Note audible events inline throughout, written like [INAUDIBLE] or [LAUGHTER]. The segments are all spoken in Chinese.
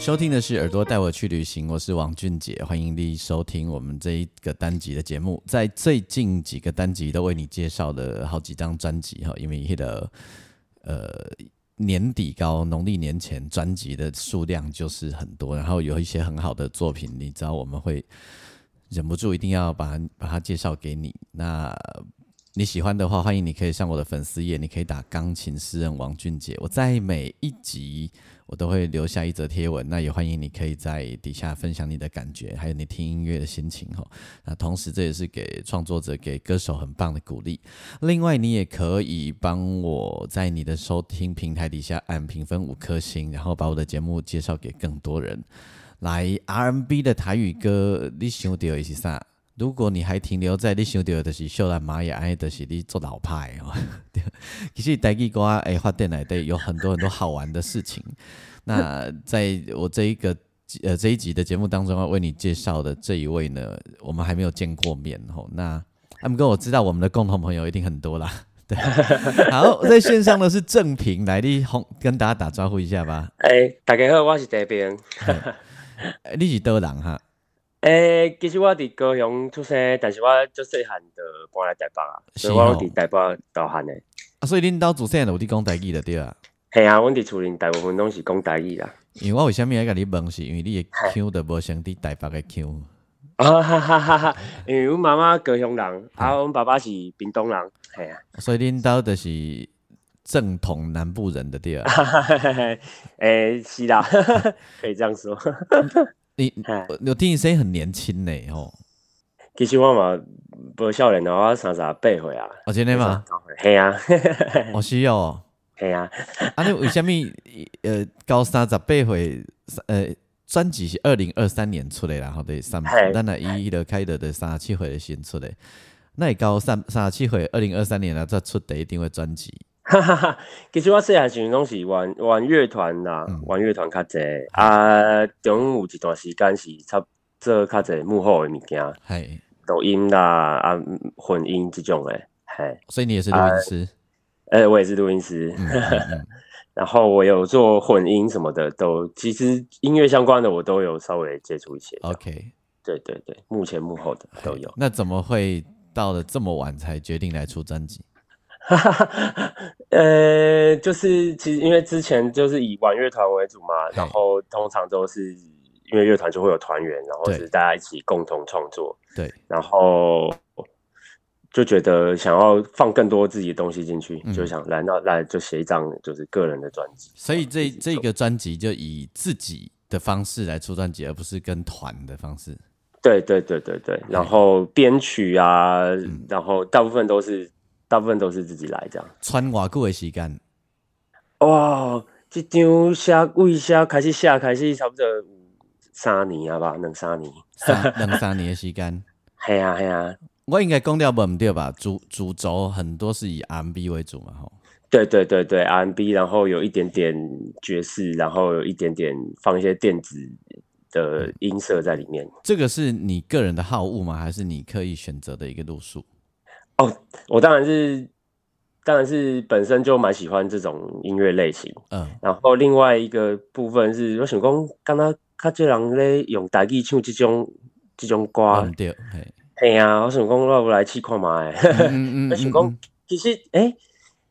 收听的是耳朵带我去旅行，我是王俊杰，欢迎你收听我们这一个单集的节目。在最近几个单集都为你介绍了好几张专辑哈，因为那个呃年底高农历年前专辑的数量就是很多，然后有一些很好的作品，你知道我们会忍不住一定要把它把它介绍给你。那你喜欢的话，欢迎你可以上我的粉丝页，你可以打钢琴诗人王俊杰。我在每一集我都会留下一则贴文，那也欢迎你可以在底下分享你的感觉，还有你听音乐的心情哈。那同时这也是给创作者、给歌手很棒的鼓励。另外，你也可以帮我在你的收听平台底下按评分五颗星，然后把我的节目介绍给更多人。来 R&B 的台语歌，你想到的是啥？如果你还停留在你想到的是秀兰玛雅，哎，就是你做老派哦。[LAUGHS] 其实台语歌哎发展来的有很多很多好玩的事情。[LAUGHS] 那在我这一个呃这一集的节目当中要为你介绍的这一位呢，我们还没有见过面哦。那他们跟我知道我们的共同朋友一定很多啦。[LAUGHS] 对，好，在线上的是正平，来你红跟大家打招呼一下吧。哎，大家好，我是这边。你是多人哈？诶，其实我伫高雄出生，但是我足细汉就搬来台北啊，所以我伫台北大汉诶。啊，所以恁兜自细有伫讲台语的对啊？系啊，阮伫厝里大部分拢是讲台语啦。因为我为虾米爱甲你问，是因为你诶腔都无像伫台北诶腔。啊哈哈哈哈！因为阮妈妈高雄人，啊，阮爸爸是屏东人，系啊。所以恁兜就是正统南部人的对啊？[LAUGHS] 诶，是啦，[LAUGHS] 可以这样说。你我听你声音很年轻呢，吼。其实我嘛不少年我三十八岁啊。哦，真的吗？系啊。我需要哦。系啊。啊，你为什么呃高三十八岁？呃，专辑是二零二三年出的，然后对三，咱那一一的开的的三十七岁的新出的。那你高三三十七岁，二零二三年啊再出第一定会专辑。哈哈哈，其实我细汉时阵拢是玩玩乐团啦，玩乐团较济啊。中有一段时间是差做较济幕后的物件，系抖音啦啊混音这种诶，系。所以你也是录音师？诶，我也是录音师。[LAUGHS] 然后我有做混音什么的，都其实音乐相关的我都有稍微接触一些。OK，对对对，幕前幕后的都有。那怎么会到了这么晚才决定来出专辑？[LAUGHS] 呃，就是其实因为之前就是以玩乐团为主嘛，然后通常都是因为乐团就会有团员，然后是大家一起共同创作，对，然后就觉得想要放更多自己的东西进去，就想来那来就写一张就是个人的专辑，所以这这个专辑就以自己的方式来出专辑，而不是跟团的方式。对对对对对，然后编曲啊，然后大部分都是。大部分都是自己来这样。穿偌久的时间？哇，这张写为写开始写开始差不多三年啊吧，两三年。两三年的时间。系啊系啊。我应该讲掉唔对吧？主主轴很多是以 R&B 为主嘛，吼。对对对对，R&B，然后有一点点爵士，然后有一点点放一些电子的音色在里面。这个是你个人的好恶吗？还是你刻意选择的一个路数？哦，我当然是，当然是本身就蛮喜欢这种音乐类型。嗯，然后另外一个部分是，我想讲，刚刚较多人咧用大语唱这种这种歌，对，嘿。啊，我想讲，我不来试看嘛，诶，[LAUGHS] 我想讲，其实诶，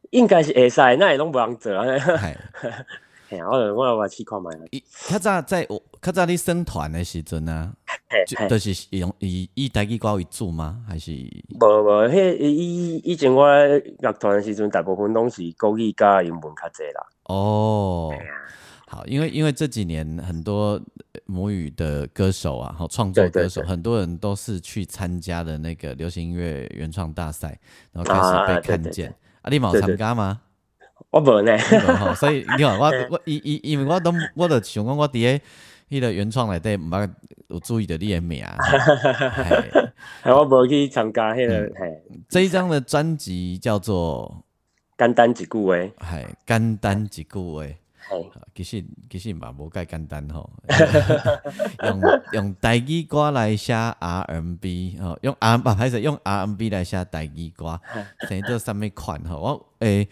应该是会使，那也拢无人做啊，[LAUGHS] 嘿啊，我我我来试看嘛。较早在我较早你生团的时阵啊。都是用以以台语歌为主吗？还是？无无，迄以以前我乐团时阵，大部分拢是国语加英文较济啦。哦，好，因为因为这几年很多母语的歌手啊，好创作歌手，很多人都是去参加的那个流行音乐原创大赛，然后开始被看见。啊，你冇参加吗？我无呢，[LAUGHS] 所以你看我我因因因为我都我都想讲我伫咧迄个原创内底毋捌有注意到你的名，系 [LAUGHS] 我无去参加迄个嘿。这一张的专辑叫做《简单一句话》，系简单一句话。其实其实嘛无介简单吼，[LAUGHS] 用用台语歌来写 R&B 吼，用 R 不还是用 R&B 来写台语歌，生做啥物款吼？我诶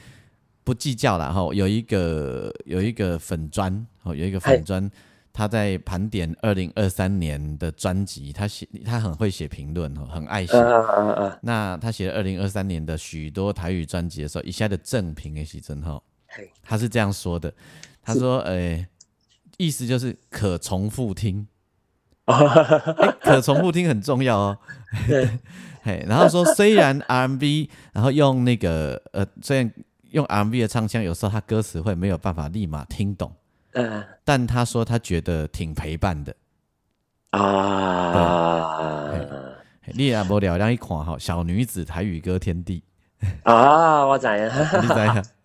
不计较了吼，有一个有一个粉砖吼，有一个粉砖，他在盘点二零二三年的专辑，他写他很会写评论吼，很爱写。那他写二零二三年的许多台语专辑的时候，以下的正评诶是真吼，他是这样说的。他说：“诶，意思就是可重复听，[LAUGHS] 可重复听很重要哦。[LAUGHS] 嘿，然后说虽然 R&B，然后用那个呃，虽然用 R&B 的唱腔，有时候他歌词会没有办法立马听懂，嗯，但他说他觉得挺陪伴的啊。你也无聊，让一看哈，小女子台语歌天地。”啊，我知啊，你知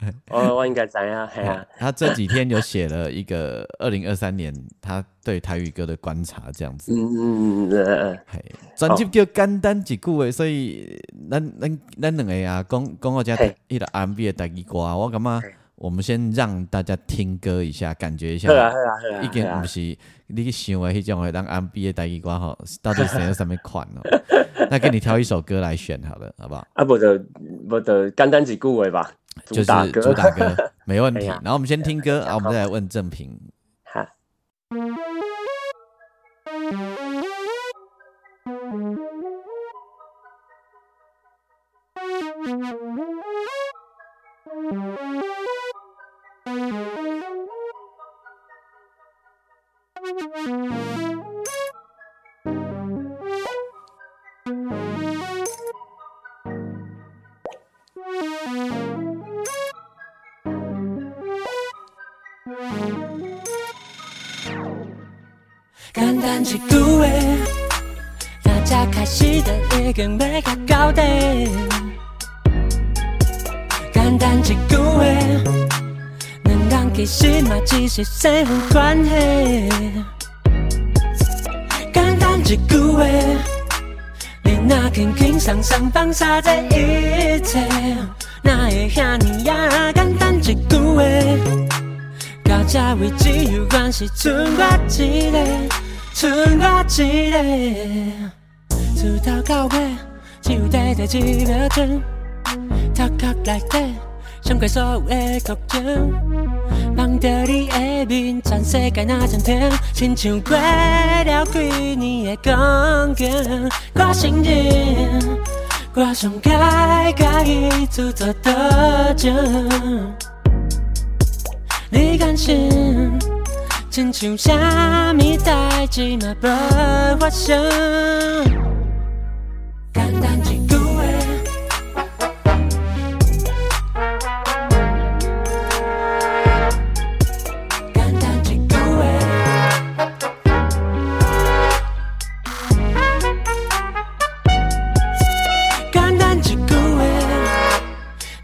影？我 [LAUGHS] 我应该知啊，[LAUGHS] 系啊。他这几天有写了一个二零二三年他对台语歌的观察，这样子。嗯嗯嗯嗯。嘿，专辑叫简单一句诶，所以咱咱咱两个啊，讲讲我家迄个 M B 的台语歌，我感觉我们先让大家听歌一下，感觉一下。对啊对啊对啊。已经不是你想的迄种会当的台语歌吼，到底选 [LAUGHS] 什么款哦？那给你挑一首歌来选好了，好不好？啊，不的，不的，简单几句话吧，就是主打歌，没问题。[LAUGHS] 然后我们先听歌，然后我们再来问正评。就已经要甲到底。简单一句话，两人其实嘛只是身份关系。简单一句话，你那轻轻松松放下这一切，哪会遐尼呀？简单一句话，到这为止有关系，剩我一个。剩我一个一个，从头到尾只有短短一秒钟，头壳内底想过所有的剧情，望着你的面，全世界那暂停，亲像过了几年的光景。我承认，我上该介意自作多情，你甘心？亲像啥物代志嘛无发生，简单一句话，简单一句话，简单一句话，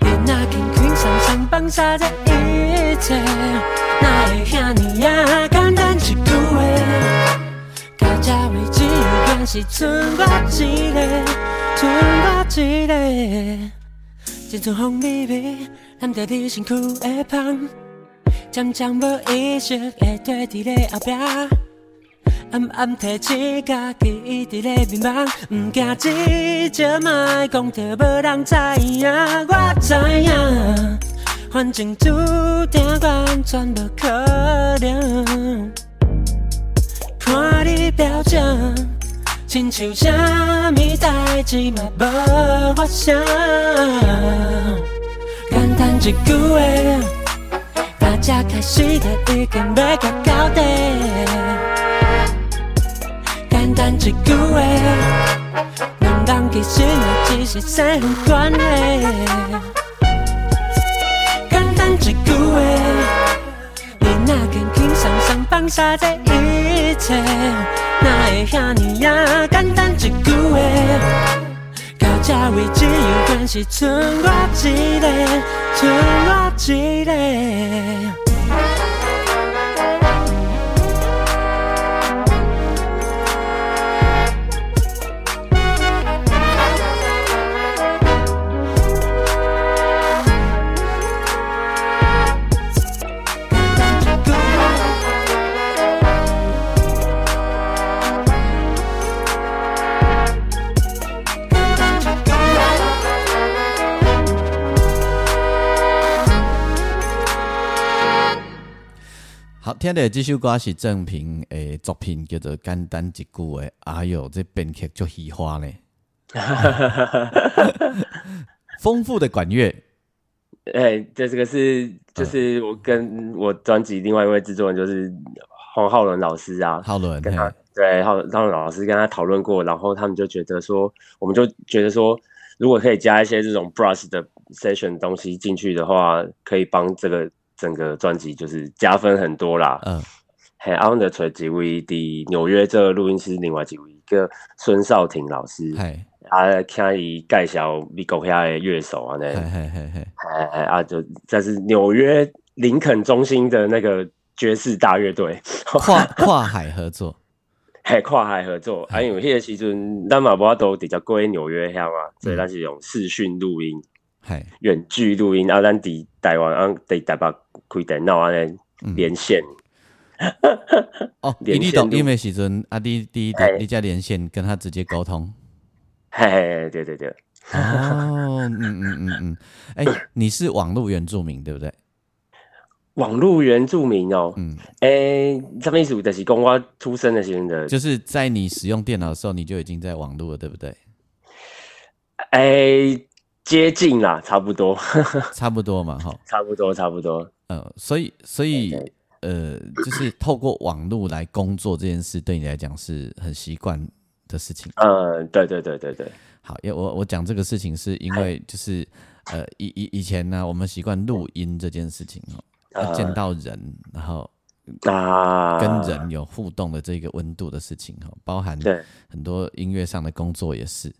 你那轻轻松松放下这一切，哪会遐尼呀？是剩我一个，剩我一个。一阵风微微，揽着你身躯的香，渐渐无意识的躲伫咧后壁，暗暗提醒家己一直咧迷茫，毋惊一招莫讲着无人知影，我知影，反正注定完全无可能。看你表情。亲像啥物代志嘛无发生，简单一句话，大家开始就已经要甲到底。简单一句话，两人其实也只是身份关系。简单一句话，你那轻轻松松放下这一切。哪会遐尼呀？简单一句话，到这位只有关是剩我一个，剩我一个。听的这首歌是郑平诶作品，叫做《简单一句话》。哎呦，这编曲就喜欢呢，[LAUGHS] 丰富的管乐。哎，这这个是就是我跟我专辑另外一位制作人，就是黄浩伦老师啊。浩伦跟他对浩浩伦老师跟他讨论过，然后他们就觉得说，我们就觉得说，如果可以加一些这种 brush 的 session 东西进去的话，可以帮这个。整个专辑就是加分很多啦。嗯，还阿文的锤几位的纽约这个录音师，另外几位一个孙少廷老师，嘿，啊，听伊介绍美国遐的乐手啊，那，嘿嘿嘿，哎啊，就这是纽约林肯中心的那个爵士大乐队，跨跨海合作，[LAUGHS] 嘿，跨海合作，啊，因为迄个时阵咱嘛无都直接过去纽约遐嘛，所以咱是用视讯录音。远距录音，啊，咱伫台湾，啊，伫台北开电脑安尼连线。哦，[LAUGHS] 你懂因为时阵啊，你你你加连线跟他直接沟通。嘿，对对对。哦，嗯嗯嗯嗯，哎，你是网络原住民对不对？网络原住民哦，嗯，哎，什么意思？就是公我出生的时候的，就是在你使用电脑的时候，你就已经在网络了，对不对？哎。接近啦，差不多，[LAUGHS] 差不多嘛，哈，差不多，差不多。呃，所以，所以，呃，就是透过网络来工作这件事，对你来讲是很习惯的事情。嗯，对，对，对，对，对。好，因为我我讲这个事情，是因为就是呃，以以以前呢，我们习惯录音这件事情哦，要见到人，然后啊，跟人有互动的这个温度的事情哈，包含很多音乐上的工作也是。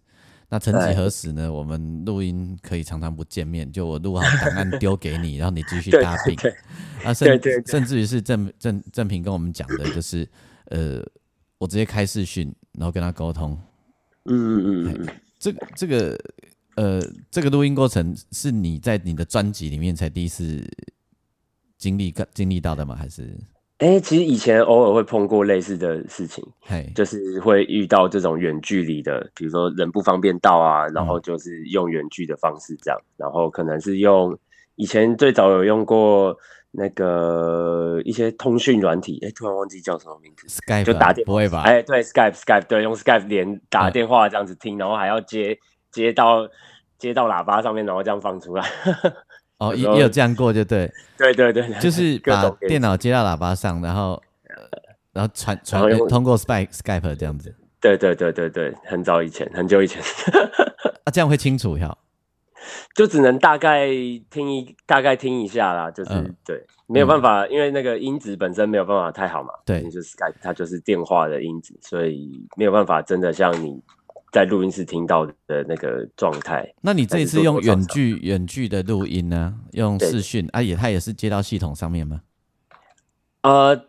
那曾几何时呢？我们录音可以常常不见面，就我录好档案丢给你，[LAUGHS] 然后你继续搭饼。啊，甚甚至于是郑郑郑平跟我们讲的，就是呃，我直接开视讯，然后跟他沟通。嗯嗯嗯嗯，这个这个呃，这个录音过程是你在你的专辑里面才第一次经历、经历到的吗？还是？哎，其实以前偶尔会碰过类似的事情，就是会遇到这种远距离的，比如说人不方便到啊，然后就是用远距的方式这样，然后可能是用以前最早有用过那个一些通讯软体，哎，突然忘记叫什么名字，Skype 就打电不会吧？哎，对，Skype Skype 对，用 Skype 连打电话这样子听，然后还要接接到接到喇叭上面，然后这样放出来。哦，也也有这样过，就对，对对对，就是把电脑接到喇叭上，然后然后传传通过 Skype Skype 这样子。对对对对对，很早以前，很久以前。[LAUGHS] 啊，这样会清楚呀？就只能大概听一大概听一下啦，就是对，没有办法，因为那个音质本身没有办法太好嘛。对，就是 Skype 它就是电话的音质，所以没有办法真的像你。在录音室听到的那个状态，那你这一次用远距远距的录音呢？用视讯啊，也他也是接到系统上面吗？呃，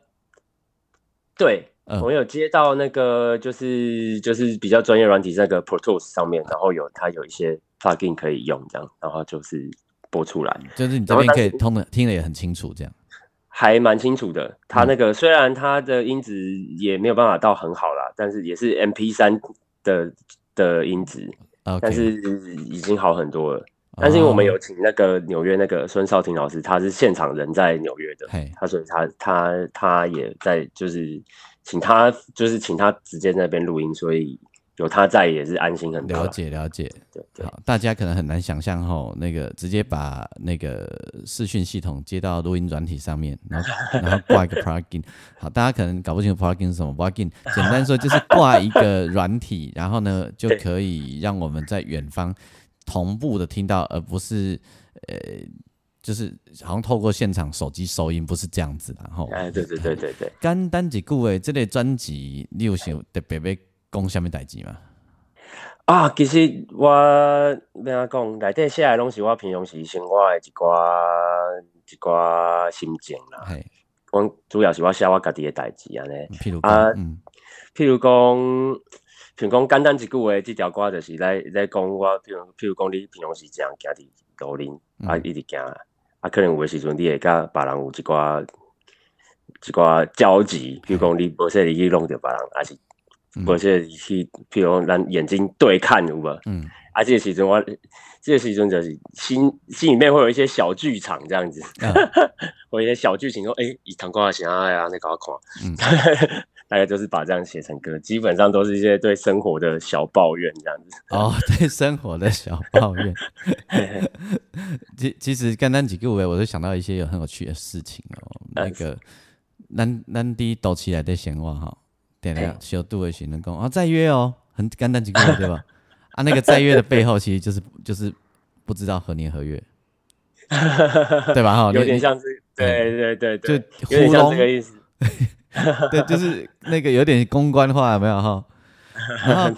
对，我有接到那个，就是就是比较专业软体那个 Pro Tools 上面，然后有它有一些 plugin 可以用，这样，然后就是播出来，就是你这边可以通的听的也很清楚，这样还蛮清楚的。它那个虽然它的音质也没有办法到很好啦，但是也是 MP 三。的的音质，但是已经好很多了。但是因为我们有请那个纽约那个孙少廷老师，他是现场人在纽约的，他所以他他他也在，就是请他就是请他直接在那边录音，所以。有他在也是安心很多。了解了解，对对。好，大家可能很难想象吼，那个直接把那个视讯系统接到录音软体上面，然后 [LAUGHS] 然后挂一个 plugin。好，大家可能搞不清楚 plugin 是什么，plugin 简单说就是挂一个软体，然后呢就可以让我们在远方同步的听到，而不是呃，就是好像透过现场手机收音，不是这样子的吼。哎，对对对对对。简单几句诶，这类专辑你有想特别别。讲什么代志嘛？啊，其实我咩啊讲，内底写诶拢是我平常时生活诶一寡一寡心情啦。系，我主要是我写我家己诶代志安尼。譬如啊，譬如讲，譬如讲简单一句话，即条歌就是来来讲我，譬如譬如讲你平常时这样行伫路林啊，一直行啊，可能有诶时阵你会甲别人有一寡一寡交集，譬如讲你无说你去弄着别人，还是。或者去，譬如咱眼睛对看有无？嗯，啊，这个时阵我，这个时阵就是心心里面会有一些小剧场这样子，[LAUGHS] 或一些小剧情说，哎，以唐光的形象呀，那搞看，嗯，[LAUGHS] 大概就是把这样写成歌，基本上都是一些对生活的小抱怨这样子。哦，对生活的小抱怨。[LAUGHS] 其其实刚刚几个位，我就想到一些有很有趣的事情哦。那个，咱咱滴抖起来的闲话哈。点了小度的行人工。啊，再约哦，很简单几个对吧？[LAUGHS] 啊，那个再约的背后其实就是就是不知道何年何月，[LAUGHS] 对吧？哈，有点像是对对对对，就有点像这个意思。[LAUGHS] 对，就是那个有点公关化，有没有？哈？然后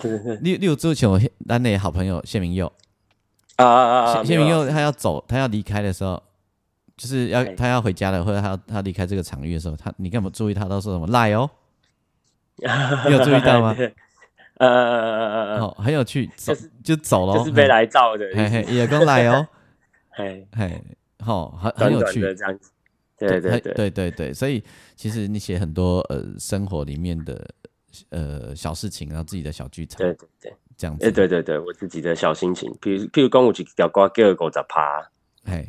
六六之前我单那好朋友谢明佑。啊啊啊，谢明佑他要走，他要离开的时候，就是要他要回家了，或者他要他离开这个场域的时候，他你干嘛注意他？都说什么赖哦？[LAUGHS] 你有注意到吗？呃呃呃呃呃，很有趣，走就走了，就是被来照的，嘿嘿，也刚来哦，[LAUGHS] 嘿。嘿，好，很很有趣。这样子，对对对对对。对，所以其实你写很多呃生活里面的呃小事情，然后自己的小剧场，对对对，这样子，哎对对对，我自己的小心情，譬如譬如讲有一条歌叫五十趴，哎，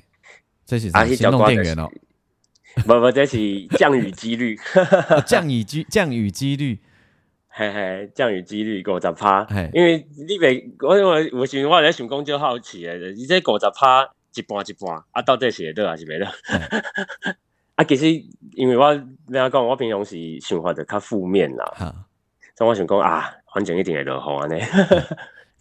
这是行动电源哦。不不，这是降雨几率，降雨机降雨几率，嘿嘿，降雨几率五十趴，因为你别我我我想我咧想讲就好奇诶，你这五十趴一半一半，啊到底是会得还是袂得？[LAUGHS] 啊，其实因为我你要讲，我平常时想法就较负面啦，所以我想讲啊，反正一定会落雨安尼，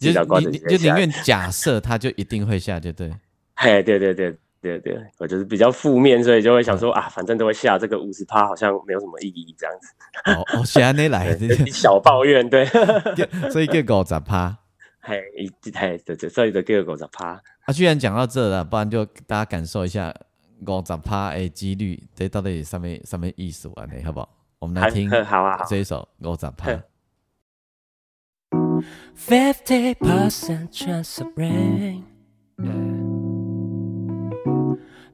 [LAUGHS] 就就宁愿假设它就一定会下，就对，嘿，对对对。对对，我就是比较负面，所以就会想说啊，反正都会下这个五十趴，好像没有什么意义这样子。哦哦，下那来 [LAUGHS] 小抱怨，对，[LAUGHS] 所以叫五十趴。[LAUGHS] 嘿，嘿，对对，所以就叫五十趴。啊，居然讲到这了，不然就大家感受一下五十趴的几率，这到底上面上面意思啊？你好不好？我们来听，好啊，这一首五十趴。Fifty percent chance of rain.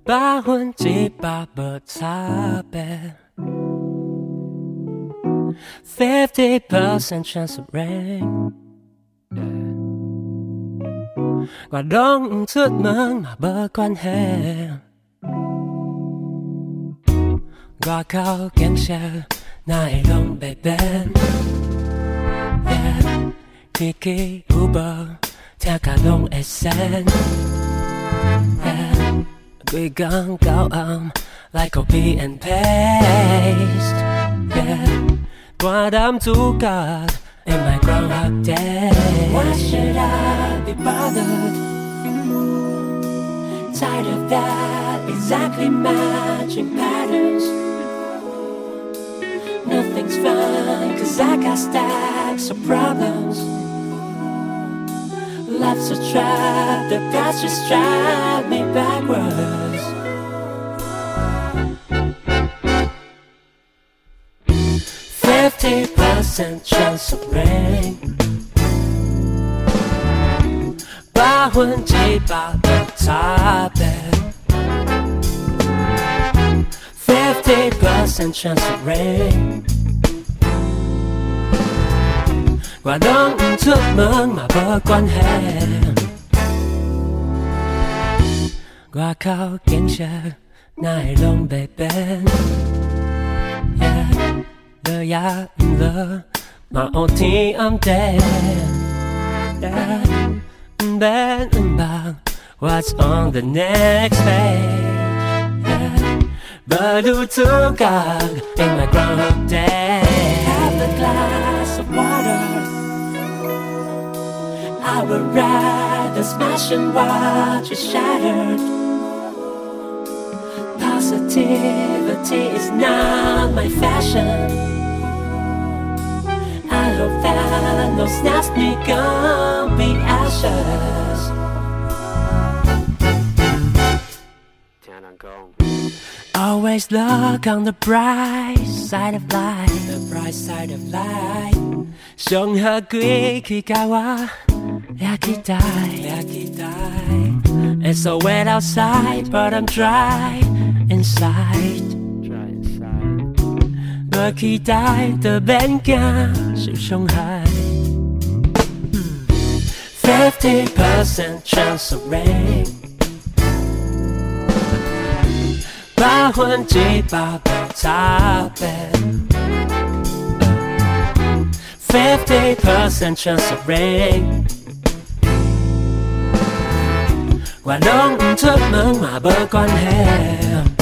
百分之百无差别，fifty percent chance of rain。我拢毋出门嘛无关系，外口景色哪会拢袂变？天气预报听甲拢会神。We gon' go on Like copy and paste. Yeah. Qua đám chú card In my groundhog day. Why should I be bothered? Tired of that Exactly matching patterns? Nothing's fine Cause I got stacks of problems Life's a trap, the past just drive me backwards. Fifty percent chance of rain. 百分之百的差别。Fifty percent chance of rain. 我拢毋出门嘛无关系，外口景色哪会拢袂变？落也毋落，嘛黑天暗地。毋免毋忙，What's on the next page? But who took God in my groundhog day? I would rather smash and watch it shattered. Positivity is not my fashion. I hope that no snaps become be ashes. Always look on the bright side of life. The bright side of life. 上好几去教我俩期待，俩期待。 It's so wet outside, but I'm dry inside. 我期待的变更是伤害。Fifty percent chance of rain，百分之百的差别。Fifty percent chance of rain，我拢唔出门嘛无关系。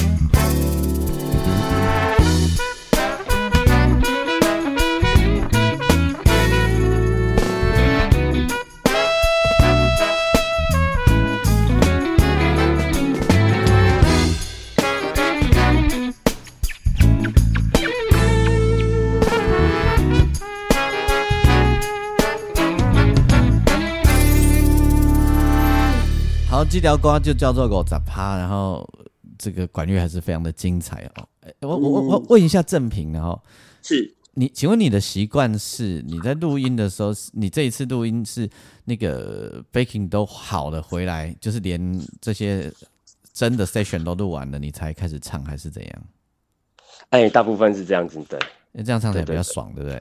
条歌就叫做《狗杂趴》，然后这个管乐还是非常的精彩哦。我我我我问一下正平，然后是你，请问你的习惯是你在录音的时候，你这一次录音是那个 baking 都好了回来，就是连这些真的 session 都录完了，你才开始唱，还是怎样？哎，大部分是这样子，对，这样唱起来比较爽，对不对？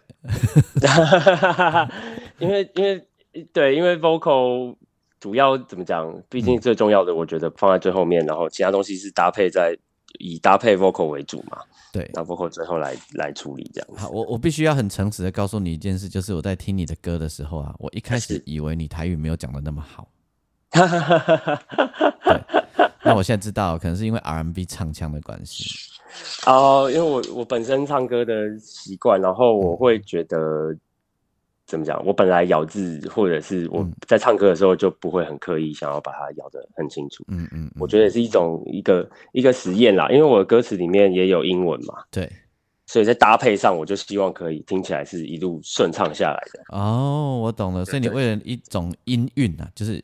[LAUGHS] [LAUGHS] 因为因为对，因为 vocal。主要怎么讲？毕竟最重要的，我觉得放在最后面，然后其他东西是搭配在以搭配 vocal 为主嘛。对，那 vocal 最后来来处理这样。好，我我必须要很诚实的告诉你一件事，就是我在听你的歌的时候啊，我一开始以为你台语没有讲的那么好。[LAUGHS] 对，那我现在知道，可能是因为 R&B 唱腔的关系。哦，因为我我本身唱歌的习惯，然后我会觉得。怎么讲？我本来咬字，或者是我在唱歌的时候就不会很刻意想要把它咬得很清楚。嗯嗯，我觉得是一种一个一个实验啦，因为我的歌词里面也有英文嘛。对，所以在搭配上，我就希望可以听起来是一路顺畅下来的。哦，我懂了。所以你为了一种音韵啊，就是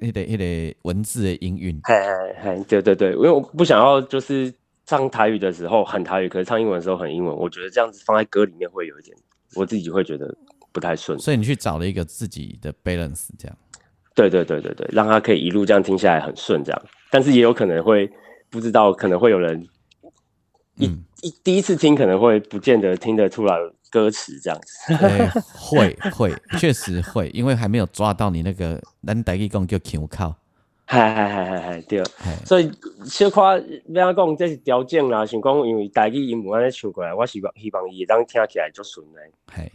那得那得文字的音韵。嘿嘿嘿，对对对，因为我不想要就是唱台语的时候很台语，可是唱英文的时候很英文。我觉得这样子放在歌里面会有一点，我自己会觉得。不太顺，所以你去找了一个自己的 balance，这样。对对对对对，让他可以一路这样听下来很顺，这样。但是也有可能会不知道，可能会有人一一第一次听可能会不见得听得出来歌词这样子。会会 [LAUGHS] 确实会，因为还没有抓到你那个咱台语讲叫腔口。嗨嗨嗨嗨嗨，对。所以小夸要讲这是条件啦，想讲因为台语音安尼唱过来，我希望希望伊当听起来就顺嘞。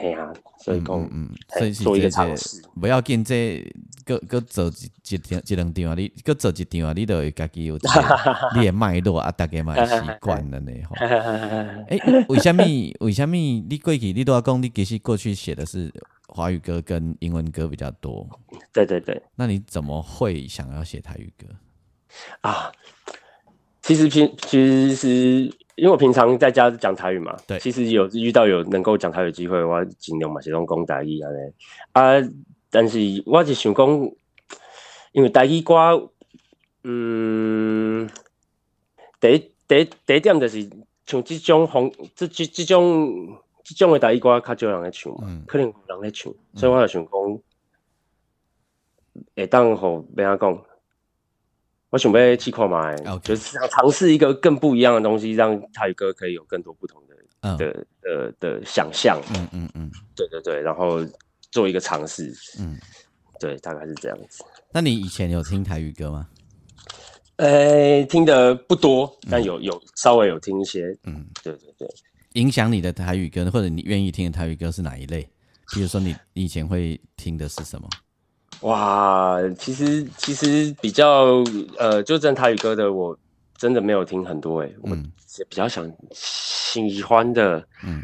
系。哎呀，所以讲，嗯，所以做一个尝试，不要紧，这各各做一一一两张啊，你各做一张啊，你都会家己有，[LAUGHS] 你的脉络啊，大家嘛习惯了呢。吼，[LAUGHS] 哎，为什么？为什么？你过去你都要讲，你其实过去写的是华语歌跟英文歌比较多。对对对。那你怎么会想要写台语歌？啊，其实平其实是。因为我平常在家讲台语嘛，对，其实有遇到有能够讲台语机会，我尽量嘛是拢讲台语安尼啊。但是我是想讲，因为台语歌，嗯，第第第一点就是像这种风，这这这种这种的台语歌较少人咧唱嘛，可能有人咧唱，所以我就想讲，会当好别样讲。我准备去看嘛，就是想尝试一个更不一样的东西，让泰语歌可以有更多不同的的的的想象。嗯嗯嗯，对对对，然后做一个尝试。嗯，对，大概是这样子。那你以前有听台语歌吗？呃，听的不多，但有有稍微有听一些。嗯，对对对。影响你的台语歌，或者你愿意听的台语歌是哪一类？比如说，你以前会听的是什么？哇，其实其实比较呃，就正台语歌的，我真的没有听很多哎，我比较想喜欢的，嗯，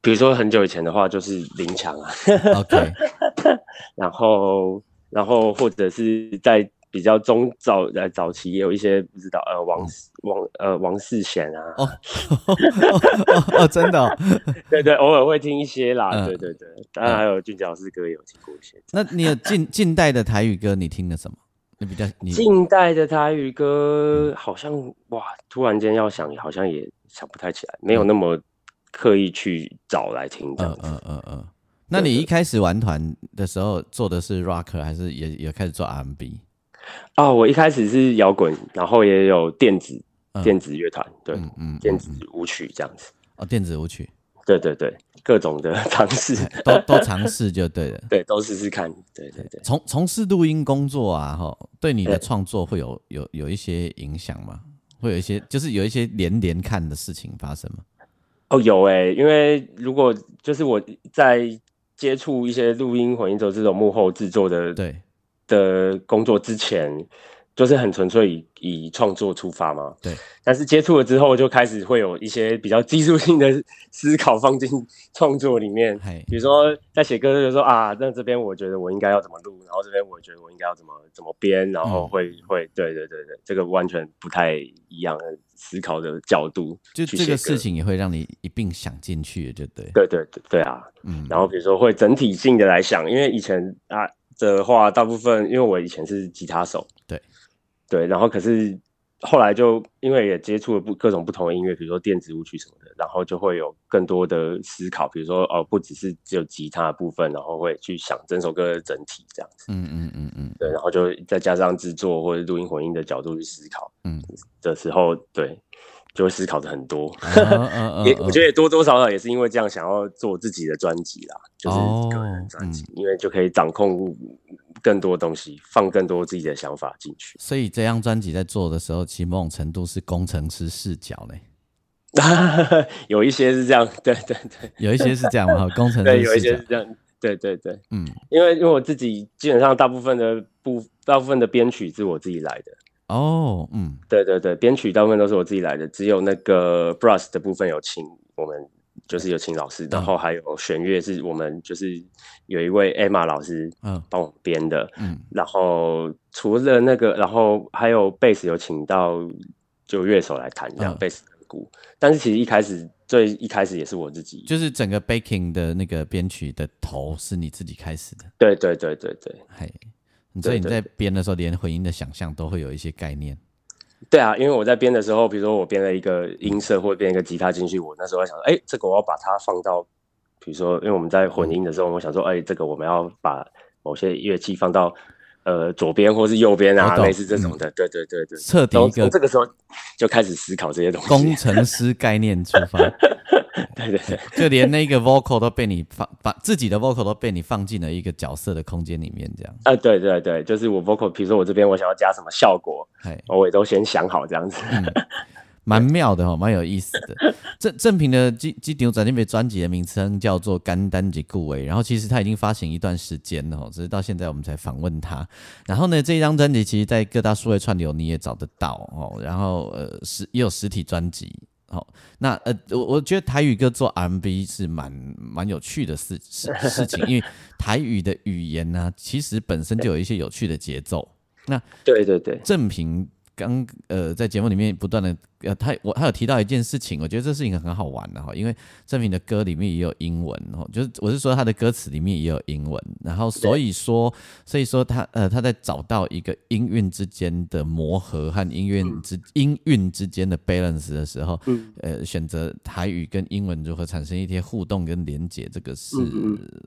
比如说很久以前的话，就是林强啊，OK，[LAUGHS] 然后然后或者是在比较中早呃早期也有一些不知道呃王王呃王世贤啊哦哦真的 [LAUGHS] 对对偶尔会听一些啦对对对当然还有俊杰老师歌也有听过一些。那你有近近代的台语歌你听了什么？你比较你近代的台语歌好像哇突然间要想好像也想不太起来，没有那么刻意去找来听这样子。嗯嗯嗯。那你一开始玩团的时候做的是 rock 还是也也开始做 R&B？啊，我一开始是摇滚，然后也有电子电子乐团，对，嗯，电子舞曲这样子。哦，电子舞曲，对对对，各种的 [LAUGHS] 尝试，都都尝试就对了，[LAUGHS] 对，都试试看，对对对。从从事录音工作啊，哈，对你的创作会有有有一些影响吗？会有一些，就是有一些连连看的事情发生吗？哦，有哎，因为如果就是我在。接触一些录音混音者这种幕后制作的对的工作之前，就是很纯粹以以创作出发嘛。对，但是接触了之后，就开始会有一些比较技术性的思考放进创作里面。比如说在写歌的时候啊，那这边我觉得我应该要怎么录，然后这边我觉得我应该要怎么怎么编，然后会会对对对对，这个完全不太一样的思考的角度。就这个事情也会让你一并想进去，就对。对对对对啊。嗯，然后比如说会整体性的来想，因为以前啊的话，大部分因为我以前是吉他手，对，对，然后可是后来就因为也接触了不各种不同的音乐，比如说电子舞曲什么的，然后就会有更多的思考，比如说哦，不只是只有吉他的部分，然后会去想整首歌的整体这样子，嗯嗯嗯嗯，对，然后就再加上制作或者录音混音的角度去思考，嗯，的时候对。就会思考的很多，[LAUGHS] 也我觉得也多多少少也是因为这样想要做自己的专辑啦，就是个人专辑，因为就可以掌控更多东西，放更多自己的想法进去。所以这张专辑在做的时候，其某种程度是工程师视角嘞，[LAUGHS] 有一些是这样，对对对，有一些是这样嘛，[LAUGHS] 工程师对，有一些是这样，对对对，嗯，因为因为我自己基本上大部分的部大部分的编曲是我自己来的。哦，嗯，对对对，编曲大部分都是我自己来的，只有那个 brass 的部分有请我们，就是有请老师，然后还有弦乐是我们就是有一位 Emma 老师，嗯，帮我编的，嗯，然后除了那个，然后还有贝斯有请到就乐手来弹这样贝斯鼓，但是其实一开始最一开始也是我自己，就是整个 baking 的那个编曲的头是你自己开始的，对对对对对，嘿。所以你在编的时候，连混音的想象都会有一些概念。对啊，因为我在编的时候，比如说我编了一个音色或者编一个吉他进去，我那时候想，哎，这个我要把它放到，比如说，因为我们在混音的时候，我想说，哎，这个我们要把某些乐器放到呃左边或是右边啊，类似这种的。对对对对，彻底一个这个时候就开始思考这些东西，工程师概念出发。[LAUGHS] 对 [LAUGHS] 对对，[LAUGHS] 就连那个 vocal 都被你放把自己的 vocal 都被你放进了一个角色的空间里面，这样。啊，对对对，就是我 vocal，比如说我这边我想要加什么效果，我也都先想好这样子，[LAUGHS] 蛮妙的哈，蛮有意思的。正正品的基基牛仔那边专辑的名称叫做《甘丹及顾维》，然后其实他已经发行一段时间了，只是到现在我们才访问他。然后呢，这一张专辑其实在各大数位串流你也找得到哦，然后呃实也有实体专辑。好，那呃，我我觉得台语歌做 MV 是蛮蛮有趣的事事事情，因为台语的语言呢，其实本身就有一些有趣的节奏。那对对对，正平刚呃在节目里面不断的。呃，他我他有提到一件事情，我觉得这事情很好玩的哈，因为郑明的歌里面也有英文哦，就是我是说他的歌词里面也有英文，然后所以说所以说他呃他在找到一个音韵之间的磨合和音韵之音韵之间的 balance 的时候，呃选择台语跟英文如何产生一些互动跟连接，这个是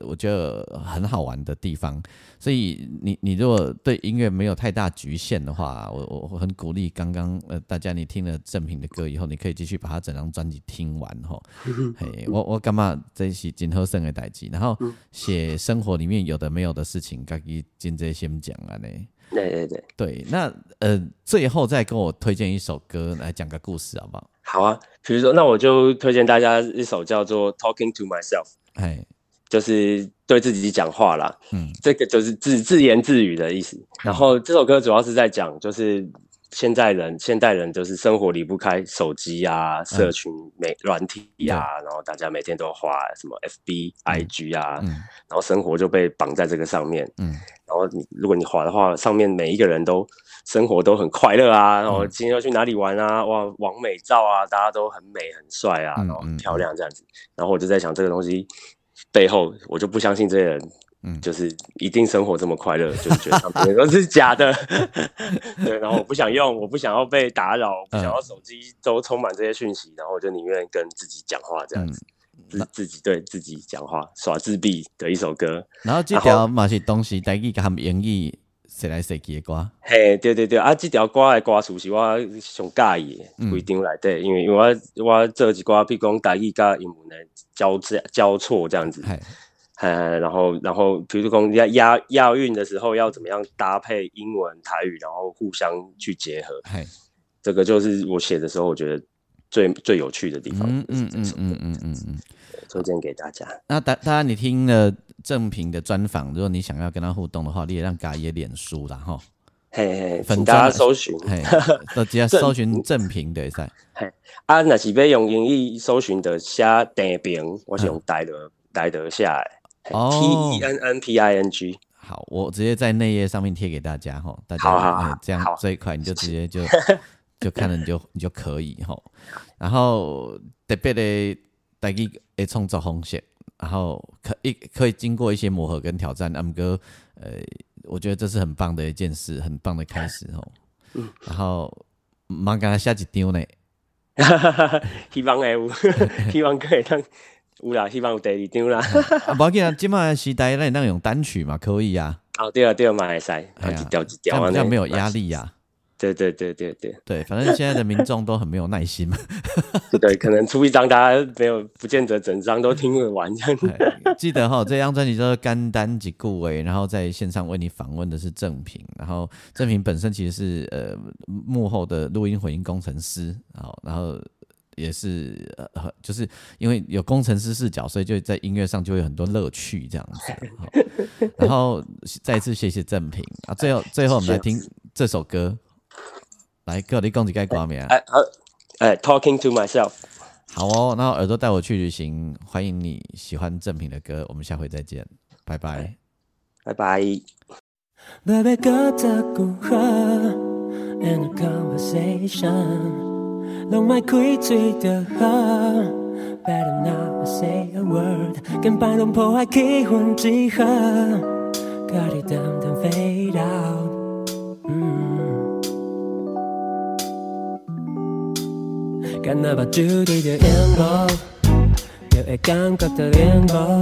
我觉得很好玩的地方。所以你你如果对音乐没有太大局限的话，我我很鼓励刚刚呃大家你听了郑。品的歌以后，你可以继续把他整张专辑听完哈。嘿，我我干嘛这是今后生的代际，然后写生活里面有的没有的事情，该以今这先讲了呢。对对对对，那呃，最后再跟我推荐一首歌来讲个故事好不好？好啊，比如说，那我就推荐大家一首叫做《Talking to Myself》，哎，就是对自己讲话啦。嗯，这个就是自自言自语的意思。然后这首歌主要是在讲，就是。现在人现代人就是生活离不开手机啊，社群美软体啊，然后大家每天都花什么 FB、IG 啊，然后生活就被绑在这个上面。嗯，然后你如果你滑的话，上面每一个人都生活都很快乐啊，然后今天要去哪里玩啊？哇，完美照啊，大家都很美很帅啊，然后很漂亮这样子。然后我就在想这个东西背后，我就不相信这些人。嗯，就是一定生活这么快乐，[LAUGHS] 就是觉得他们都是假的。[LAUGHS] 对，然后我不想用，我不想要被打扰，不想要手机都充满这些讯息，然后我就宁愿跟自己讲话这样子，自自己对自己讲话，耍自闭的一首歌。然后这条嘛是东西，带去给他们演绎，谁来谁的歌？嘿，对对对，啊，这条歌的歌词是我上介意的，规定来对，因为因为我我做一歌，比如讲台语加英文的交交交错这样子。呃，然后，然后，比如说押押押韵的时候，要怎么样搭配英文、台语，然后互相去结合。这个就是我写的时候，我觉得最最有趣的地方。嗯嗯嗯嗯嗯嗯嗯，推荐给大家。那大大家，你听了正平的专访，如果你想要跟他互动的话，你也让嘎也脸书了哈。嘿嘿，粉大家搜寻，[LAUGHS] 直接搜寻正平的噻。嘿，啊，那是要用英语搜寻的写正平，我是用台的带得下来。T E N N P I N G，好，我直接在内页上面贴给大家哈，大家这样这一块你就直接就 [LAUGHS] 就看了你就你就可以哈。然后特别的带一个创造风险，然后可一可以经过一些磨合跟挑战，阿姆哥，呃，我觉得这是很棒的一件事，很棒的开始哦。嗯，然后忙给他下几张呢，[LAUGHS] 希望会有，希望可以当。有啦，希望有第二张啦。[LAUGHS] 啊，无紧啊，今麦时代那那用单曲嘛，可以啊。哦，对啊，对啊，嘛会使，一条一条，这样没有压力呀。对对对对对对，反正现在的民众都很没有耐心嘛。[LAUGHS] 对，可能出一张，大家没有，不见得整张都听得完。这样 [LAUGHS] 记得哈，这张专辑叫做《甘丹及顾维》，然后在线上为你访问的是郑平，然后郑平本身其实是呃幕后的录音混音工程师，好，然后。也是呃，就是因为有工程师视角，所以就在音乐上就会有很多乐趣这样子。[LAUGHS] 然后再次谢谢正平啊，最后最后我们来听这首歌，来各位公子该挂名。哎好，哎，Talking to myself。好哦，然后耳朵带我去旅行，欢迎你喜欢正平的歌，我们下回再见，拜拜，拜拜。拢莫开嘴就好，Better not say a word，跟摆弄破坏气氛之好，Got it down down fade out。干那把酒对着烟雾，就会感觉到连无，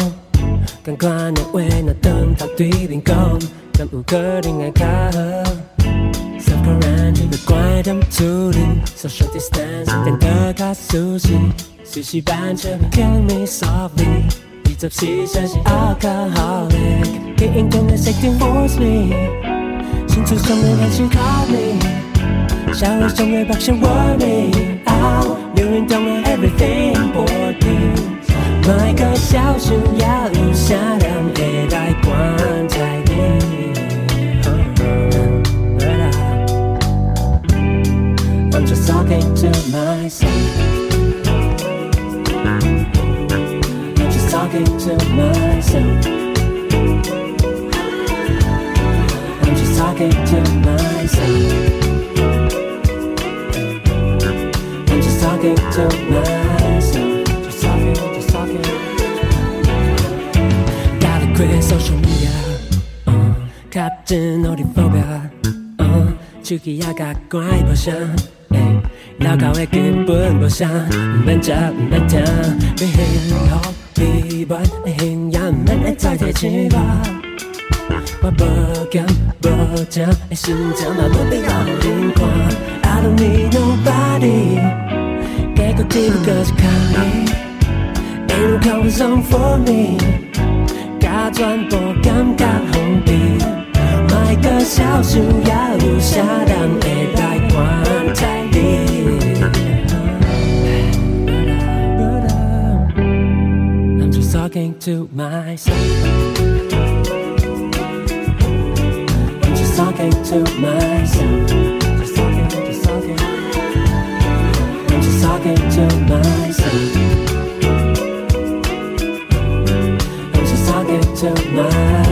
赶快那话那等他对面讲，敢有可能会较好？突然觉得怪点处理，social distance 变得较熟悉，熟悉般却不 kill me softly。二十四小时 alcoholic，电影中的 setting force me，星球上的人是 call me，小说中的爆笑 warning，留言中的 everything important，每个小时要留下两个来观察。talking to myself. I'm just talking to myself. I'm just talking to myself. I'm just talking to myself. Just talking, just talking. Gotta quit social media. Uh, 같은 어린 phobia. 어, 주기야가 꽈이 버전. 老旧的根本无啥，毋免食，毋免听，要幸福美满的形象，毋免会再提醒我。我无咸无正的心情嘛，无必要互人看。I don't need nobody，结果只不过是靠你。Ain't no comfort zone for me，假全部感觉封闭，每个小时要有啥人会来观察你。talking to myself. I'm just talking to myself. Just talking, just talking. I'm just talking to myself. I'm just talking to myself.